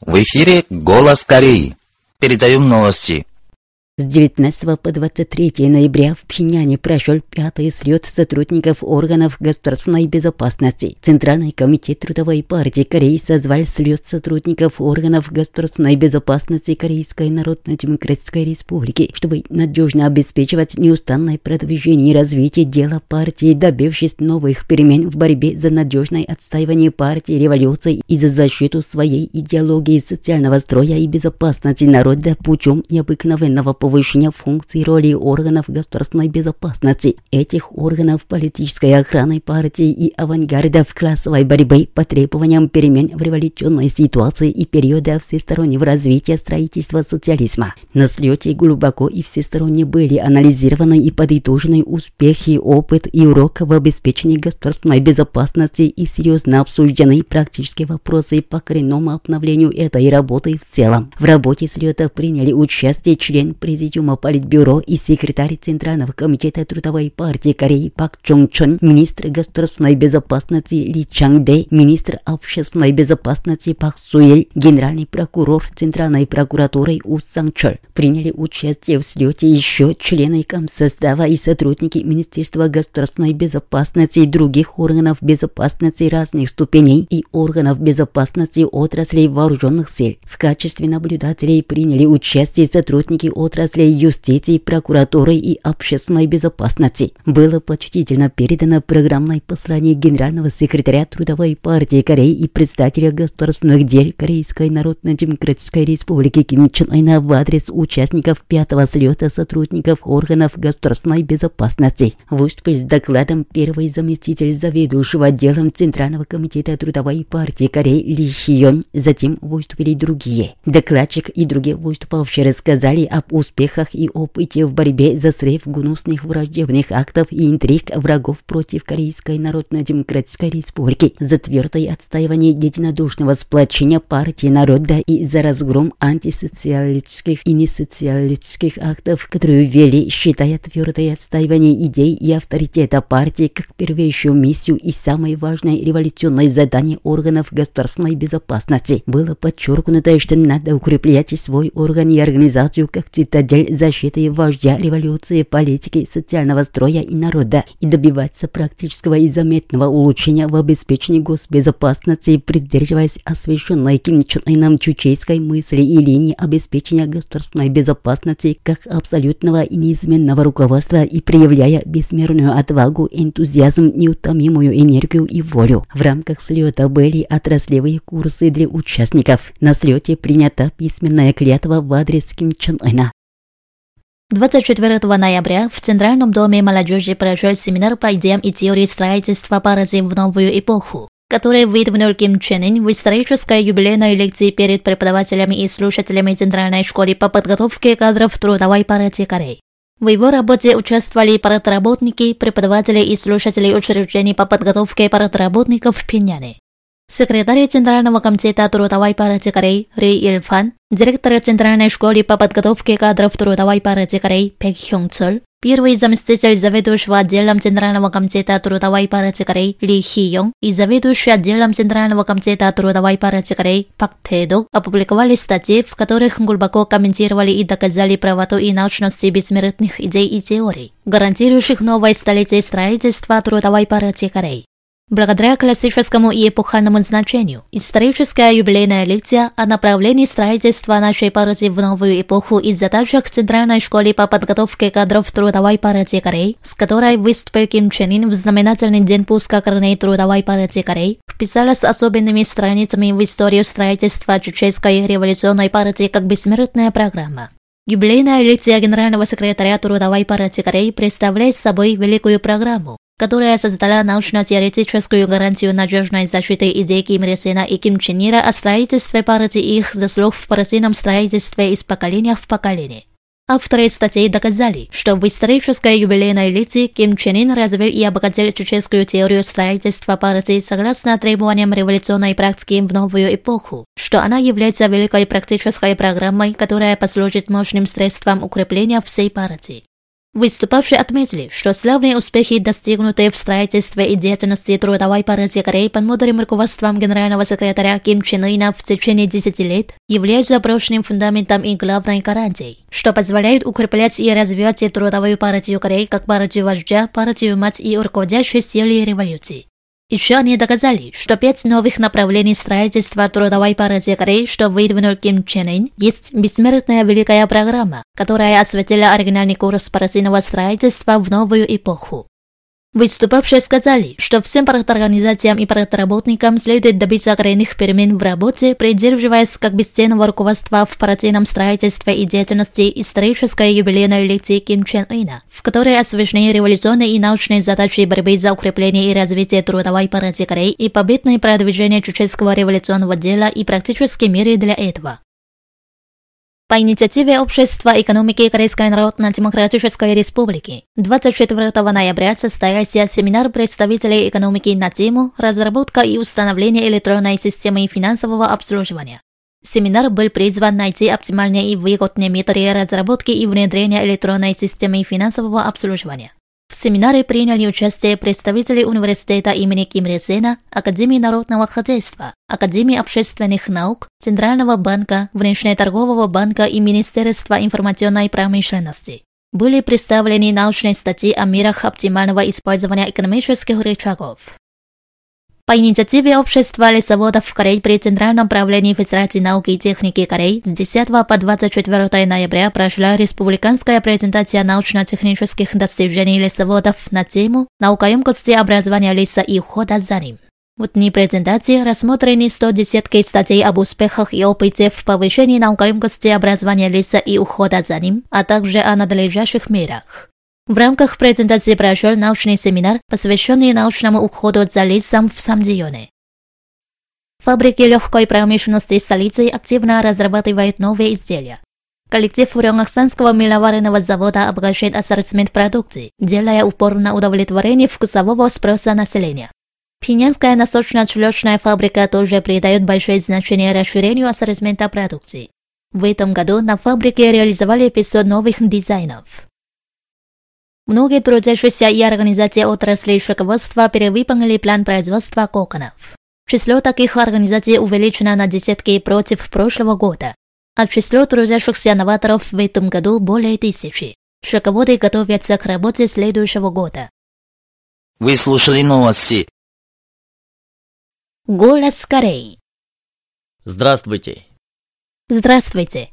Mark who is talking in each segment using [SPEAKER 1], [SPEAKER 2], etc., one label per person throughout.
[SPEAKER 1] В эфире «Голос Кореи». Передаем новости.
[SPEAKER 2] С 19 по 23 ноября в Пхеняне прошел пятый слет сотрудников органов государственной безопасности. Центральный комитет Трудовой партии Кореи созвал слет сотрудников органов государственной безопасности Корейской Народно-Демократической Республики, чтобы надежно обеспечивать неустанное продвижение и развитие дела партии, добившись новых перемен в борьбе за надежное отстаивание партии революции и за защиту своей идеологии социального строя и безопасности народа путем необыкновенного повышения функций роли органов государственной безопасности, этих органов политической охраны партии и авангардов классовой борьбы по требованиям перемен в революционной ситуации и периода всестороннего развития строительства социализма. На слете глубоко и всесторонне были анализированы и подытожены успехи, опыт и урок в обеспечении государственной безопасности и серьезно обсуждены практические вопросы по коренному обновлению этой работы в целом. В работе слета приняли участие член Президиума Политбюро и секретарь Центрального комитета Трудовой партии Кореи Пак Чон Чон, министр государственной безопасности Ли Чанг Дэ, министр общественной безопасности Пак Суэль, генеральный прокурор Центральной прокуратуры У Сан Чоль. Приняли участие в слете еще члены комсостава и сотрудники Министерства государственной безопасности и других органов безопасности разных ступеней и органов безопасности отраслей вооруженных сил. В качестве наблюдателей приняли участие сотрудники отрасли отраслей юстиции, прокуратуры и общественной безопасности. Было почтительно передано программное послание генерального секретаря Трудовой партии Кореи и председателя государственных дел Корейской Народно-Демократической Республики Ким Чен Ына в адрес участников пятого слета сотрудников органов государственной безопасности. Выступил с докладом первый заместитель заведующего отделом Центрального комитета Трудовой партии Кореи Ли Хион, затем выступили другие. Докладчик и другие выступавшие рассказали об успехах успехах и опыте в борьбе за срыв гнусных враждебных актов и интриг врагов против Корейской Народно-Демократической Республики, за твердое отстаивание единодушного сплочения партии народа и за разгром антисоциалистических и несоциалистических актов, которые ввели, считая твердое отстаивание идей и авторитета партии как первейшую миссию и самое важное революционное задание органов государственной безопасности. Было подчеркнуто, что надо укреплять свой орган и организацию как цитадель цель защиты вождя революции, политики, социального строя и народа и добиваться практического и заметного улучшения в обеспечении госбезопасности, придерживаясь освещенной Ким Чен Ыном чучейской мысли и линии обеспечения государственной безопасности как абсолютного и неизменного руководства и проявляя бессмерную отвагу, энтузиазм, неутомимую энергию и волю. В рамках слета были отраслевые курсы для участников. На слете принята письменная клятва в адрес Ким Чен Ына.
[SPEAKER 3] 24 ноября в Центральном доме молодежи прошел семинар по идеям и теории строительства паразим в новую эпоху, который выдвинул Ким Чен Ын в исторической юбилейной лекции перед преподавателями и слушателями Центральной школы по подготовке кадров трудовой партии Кореи. В его работе участвовали парадработники, преподаватели и слушатели учреждений по подготовке парадработников в Пиняне. Секретарь Центрального комитета трудовой партии Кореи Ри Ильфан, директор Центральной школы по подготовке кадров трудовой партии Кореи Пек Хёнг Цоль, первый заместитель заведующего отделом Центрального комитета трудовой партии Кореи Ли Хи Йонг и заведующий отделом Центрального комитета трудовой партии Кореи Пак Тэдо опубликовали статьи, в которых глубоко комментировали и доказали правоту и научности бессмертных идей и теорий, гарантирующих новое столетие строительства трудовой партии Кореи. Благодаря классическому и эпохальному значению, историческая юбилейная лекция о направлении строительства нашей партии в новую эпоху и задачах Центральной школы по подготовке кадров трудовой партии Кореи, с которой выступил Ким Чен Ин в знаменательный день пуска корней трудовой партии Кореи, вписалась особенными страницами в историю строительства Чеченской революционной партии как бессмертная программа. Юбилейная лекция генерального секретаря Трудовой партии Кореи представляет собой великую программу, которая создала научно-теоретическую гарантию надежной защиты идей Ким Ир Сена и Ким Чен Ира о строительстве партии и их заслуг в партийном строительстве из поколения в поколение. Авторы статей доказали, что в исторической юбилейной лекции Ким Чен Ин развил и обогатил чеченскую теорию строительства партии согласно требованиям революционной практики в новую эпоху, что она является великой практической программой, которая послужит мощным средством укрепления всей партии. Выступавшие отметили, что славные успехи, достигнутые в строительстве и деятельности трудовой партии Кореи под мудрым руководством генерального секретаря Ким Чен Ына в течение 10 лет, являются прочным фундаментом и главной гарантией, что позволяет укреплять и развивать трудовую партию Кореи как партию вождя, партию мать и руководящей силы революции. Еще они доказали, что пять новых направлений строительства трудовой партии Кореи, что выдвинул Ким Чен Ын, есть бессмертная великая программа, которая осветила оригинальный курс партийного строительства в новую эпоху. Выступавшие сказали, что всем парторганизациям и партработникам следует добиться коренных перемен в работе, придерживаясь как бесценного руководства в партийном строительстве и деятельности исторической юбилейной лекции Ким Чен Ына, в которой освещены революционные и научные задачи борьбы за укрепление и развитие трудовой партии Кореи и победное продвижение чеченского революционного дела и практически меры для этого. По инициативе Общества экономики Корейской Народно-Демократической Республики 24 ноября состоялся семинар представителей экономики на тему «Разработка и установление электронной системы финансового обслуживания». Семинар был призван найти оптимальные и выгодные методы разработки и внедрения электронной системы финансового обслуживания. В семинаре приняли участие представители университета имени Ким Ир Сена, Академии народного хозяйства, Академии общественных наук, Центрального банка, Внешнеторгового банка и Министерства информационной промышленности. Были представлены научные статьи о мерах оптимального использования экономических рычагов. По инициативе Общества лесоводов Кореи при Центральном правлении Федерации науки и техники Кореи с 10 по 24 ноября прошла республиканская презентация научно-технических достижений лесоводов на тему «Наукоемкости образования леса и ухода за ним». В дни презентации рассмотрены 110 статей об успехах и опыте в повышении наукоемкости образования леса и ухода за ним, а также о надлежащих мерах. В рамках презентации прошел научный семинар, посвященный научному уходу за лесом в Самдионе. Фабрики легкой промышленности столицы активно разрабатывают новые изделия. Коллектив Рёнгахсанского миловаренного завода обогащает ассортимент продукции, делая упор на удовлетворение вкусового спроса населения. Пинянская носочно-чулочная фабрика тоже придает большое значение расширению ассортимента продукции. В этом году на фабрике реализовали 500 новых дизайнов. Многие трудящиеся и организации отрасли шелководства перевыполнили план производства коконов. Число таких организаций увеличено на десятки против прошлого года, а число трудящихся новаторов в этом году более тысячи. Шелководы готовятся к работе следующего года.
[SPEAKER 1] Вы слушали новости.
[SPEAKER 3] Голос Кореи.
[SPEAKER 4] Здравствуйте.
[SPEAKER 3] Здравствуйте.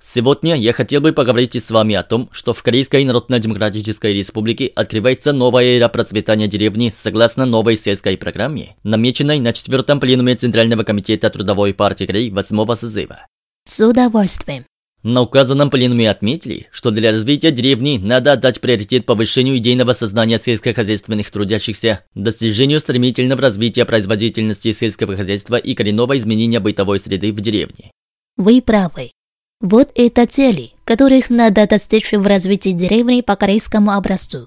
[SPEAKER 4] Сегодня я хотел бы поговорить с вами о том, что в Корейской Народно-Демократической Республике открывается новая эра процветания деревни согласно новой сельской программе, намеченной на четвертом пленуме Центрального комитета Трудовой партии Кореи 8 созыва.
[SPEAKER 3] С удовольствием.
[SPEAKER 4] На указанном пленуме отметили, что для развития деревни надо отдать приоритет повышению идейного сознания сельскохозяйственных трудящихся, достижению стремительного развития производительности сельского хозяйства и коренного изменения бытовой среды в деревне.
[SPEAKER 3] Вы правы. Вот это цели, которых надо достичь в развитии деревни по корейскому образцу.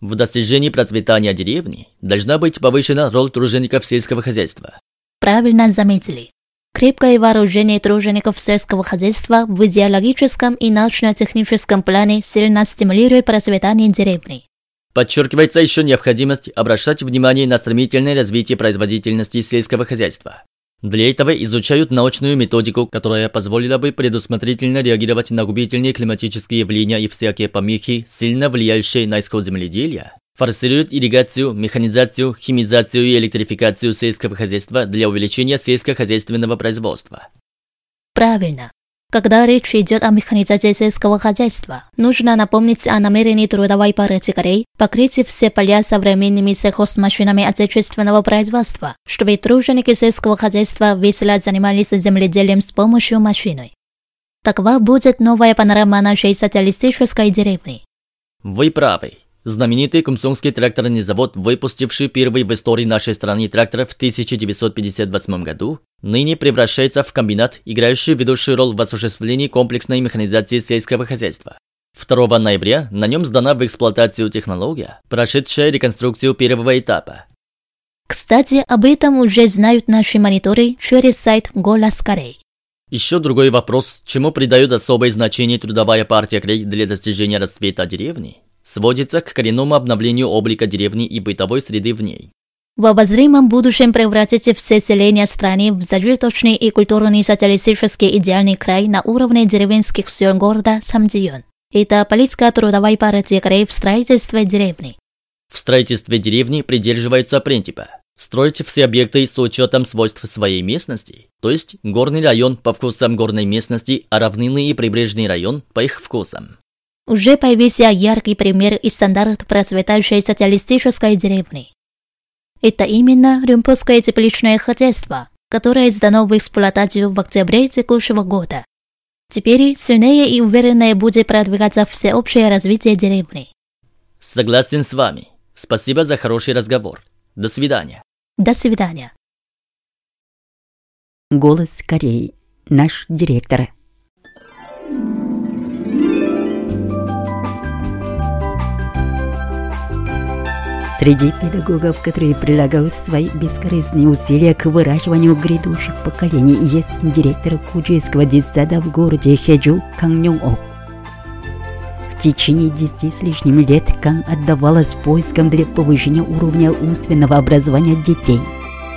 [SPEAKER 4] В достижении процветания деревни должна быть повышена роль тружеников сельского хозяйства.
[SPEAKER 3] Правильно заметили. Крепкое вооружение тружеников сельского хозяйства в идеологическом и научно-техническом плане сильно стимулирует процветание деревни.
[SPEAKER 4] Подчеркивается еще необходимость обращать внимание на стремительное развитие производительности сельского хозяйства. Для этого изучают научную методику, которая позволила бы предусмотрительно реагировать на губительные климатические явления и всякие помехи, сильно влияющие на исход земледелия. Форсируют ирригацию, механизацию, химизацию и электрификацию сельского хозяйства для увеличения сельскохозяйственного производства.
[SPEAKER 3] Правильно. Когда речь идет о механизации сельского хозяйства, нужно напомнить о намерении трудовой партии Кореи покрыть все поля современными сельхозмашинами отечественного производства, чтобы труженики сельского хозяйства весело занимались земледелием с помощью машины. Такова будет новая панорама нашей социалистической деревни.
[SPEAKER 4] Вы правы. Знаменитый Кумсонский тракторный завод, выпустивший первый в истории нашей страны трактор в 1958 году, ныне превращается в комбинат, играющий ведущую роль в осуществлении комплексной механизации сельского хозяйства. 2 ноября на нем сдана в эксплуатацию технология, прошедшая реконструкцию первого этапа.
[SPEAKER 3] Кстати, об этом уже знают наши мониторы через сайт Голос Корей.
[SPEAKER 4] Еще другой вопрос, чему придает особое значение трудовая партия Крей для достижения расцвета деревни, сводится к коренному обновлению облика деревни и бытовой среды в ней.
[SPEAKER 3] В обозримом будущем превратите все селения страны в зажиточный и культурный социалистический идеальный край на уровне деревенских сел города Самдион. Это политика трудовой партии Крей в строительстве деревни.
[SPEAKER 4] В строительстве деревни придерживаются принципа строить все объекты с учетом свойств своей местности, то есть горный район по вкусам горной местности, а равнинный и прибрежный район по их вкусам.
[SPEAKER 3] Уже появился яркий пример и стандарт процветающей социалистической деревни. Это именно Рюмпусское тепличное хозяйство, которое сдано в эксплуатацию в октябре текущего года. Теперь сильнее и увереннее будет продвигаться всеобщее развитие деревни.
[SPEAKER 4] Согласен с вами. Спасибо за хороший разговор. До свидания.
[SPEAKER 3] До свидания.
[SPEAKER 2] Голос Кореи. Наш директор. Среди педагогов, которые прилагают свои бескорыстные усилия к выращиванию грядущих поколений, есть директор Куджийского детсада в городе Хеджу Кang Ок. В течение десяти с лишним лет Кан отдавалась поискам для повышения уровня умственного образования детей.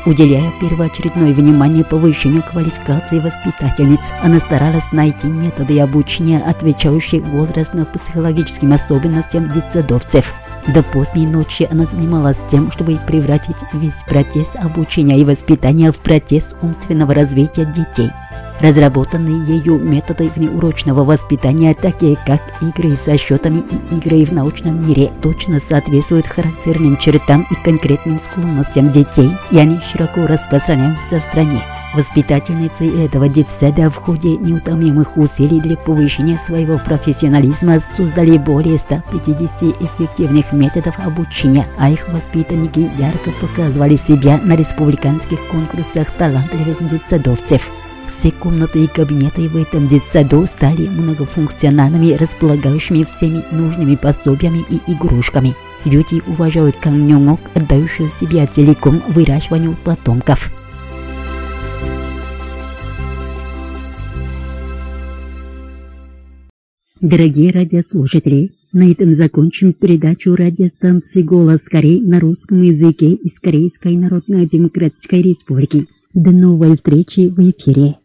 [SPEAKER 2] Уделяя первоочередное внимание повышению квалификации воспитательниц, она старалась найти методы обучения, отвечающие возрастно-психологическим особенностям детсадовцев. До поздней ночи она занималась тем, чтобы превратить весь процесс обучения и воспитания в процесс умственного развития детей. Разработанные ею методы внеурочного воспитания, такие как игры со счетами и игры в научном мире, точно соответствуют характерным чертам и конкретным склонностям детей, и они широко распространяются в стране. Воспитательницы этого детсада в ходе неутомимых усилий для повышения своего профессионализма создали более 150 эффективных методов обучения, а их воспитанники ярко показывали себя на республиканских конкурсах талантливых детсадовцев. Все комнаты и кабинеты в этом детсаду стали многофункциональными, располагающими всеми нужными пособиями и игрушками. Люди уважают Каннёнгок, отдающую себя целиком выращиванию потомков. Дорогие радиослушатели, на этом закончим передачу радиостанции «Голос Кореи» на русском языке из Корейской Народно-Демократической Республики. До новой встречи в эфире.